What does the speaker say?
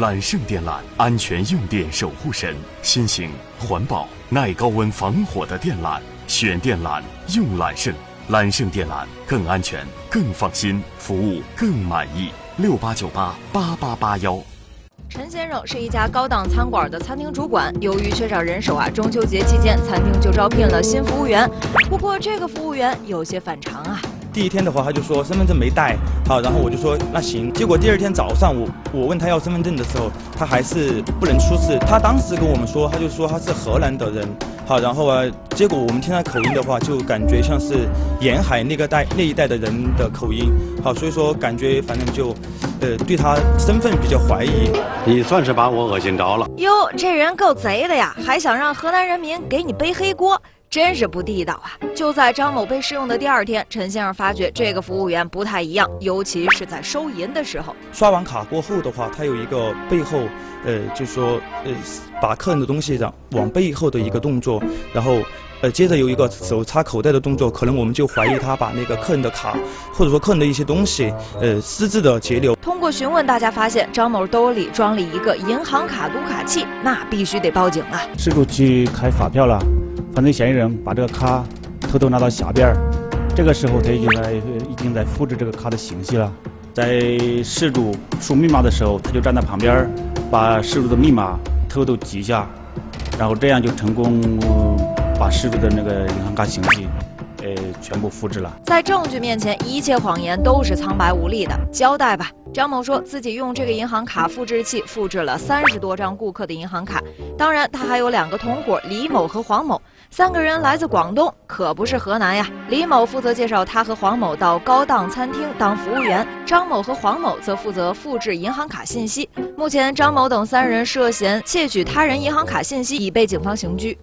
揽胜电缆，安全用电守护神，新型环保耐高温防火的电缆，选电缆用揽胜，揽胜电缆更安全、更放心，服务更满意。六八九八八八八幺。陈先生是一家高档餐馆的餐厅主管，由于缺少人手啊，中秋节期间餐厅就招聘了新服务员。不过这个服务员有些反常啊。第一天的话，他就说身份证没带，好，然后我就说那行。结果第二天早上，我我问他要身份证的时候，他还是不能出示。他当时跟我们说，他就说他是河南的人，好，然后啊，结果我们听他口音的话，就感觉像是沿海那个带那一带的人的口音，好，所以说感觉反正就呃对他身份比较怀疑。你算是把我恶心着了。哟，这人够贼的呀，还想让河南人民给你背黑锅。真是不地道啊！就在张某被试用的第二天，陈先生发觉这个服务员不太一样，尤其是在收银的时候。刷完卡过后的话，他有一个背后，呃，就是说，呃，把客人的东西让往背后的一个动作，然后，呃，接着有一个手插口袋的动作，可能我们就怀疑他把那个客人的卡，或者说客人的一些东西，呃，私自的截留。通过询问，大家发现张某兜里装了一个银行卡读卡器，那必须得报警啊！事主去开发票了。犯罪嫌疑人把这个卡偷偷拿到下边，这个时候他已经在已经在复制这个卡的信息了。在事主输密码的时候，他就站在旁边，把事主的密码偷偷记下，然后这样就成功把事主的那个银行卡信息。呃，全部复制了。在证据面前，一切谎言都是苍白无力的。交代吧，张某说自己用这个银行卡复制器复制了三十多张顾客的银行卡。当然，他还有两个同伙李某和黄某，三个人来自广东，可不是河南呀。李某负责介绍他和黄某到高档餐厅当服务员，张某和黄某则负责复制银行卡信息。目前，张某等三人涉嫌窃取他人银行卡信息，已被警方刑拘。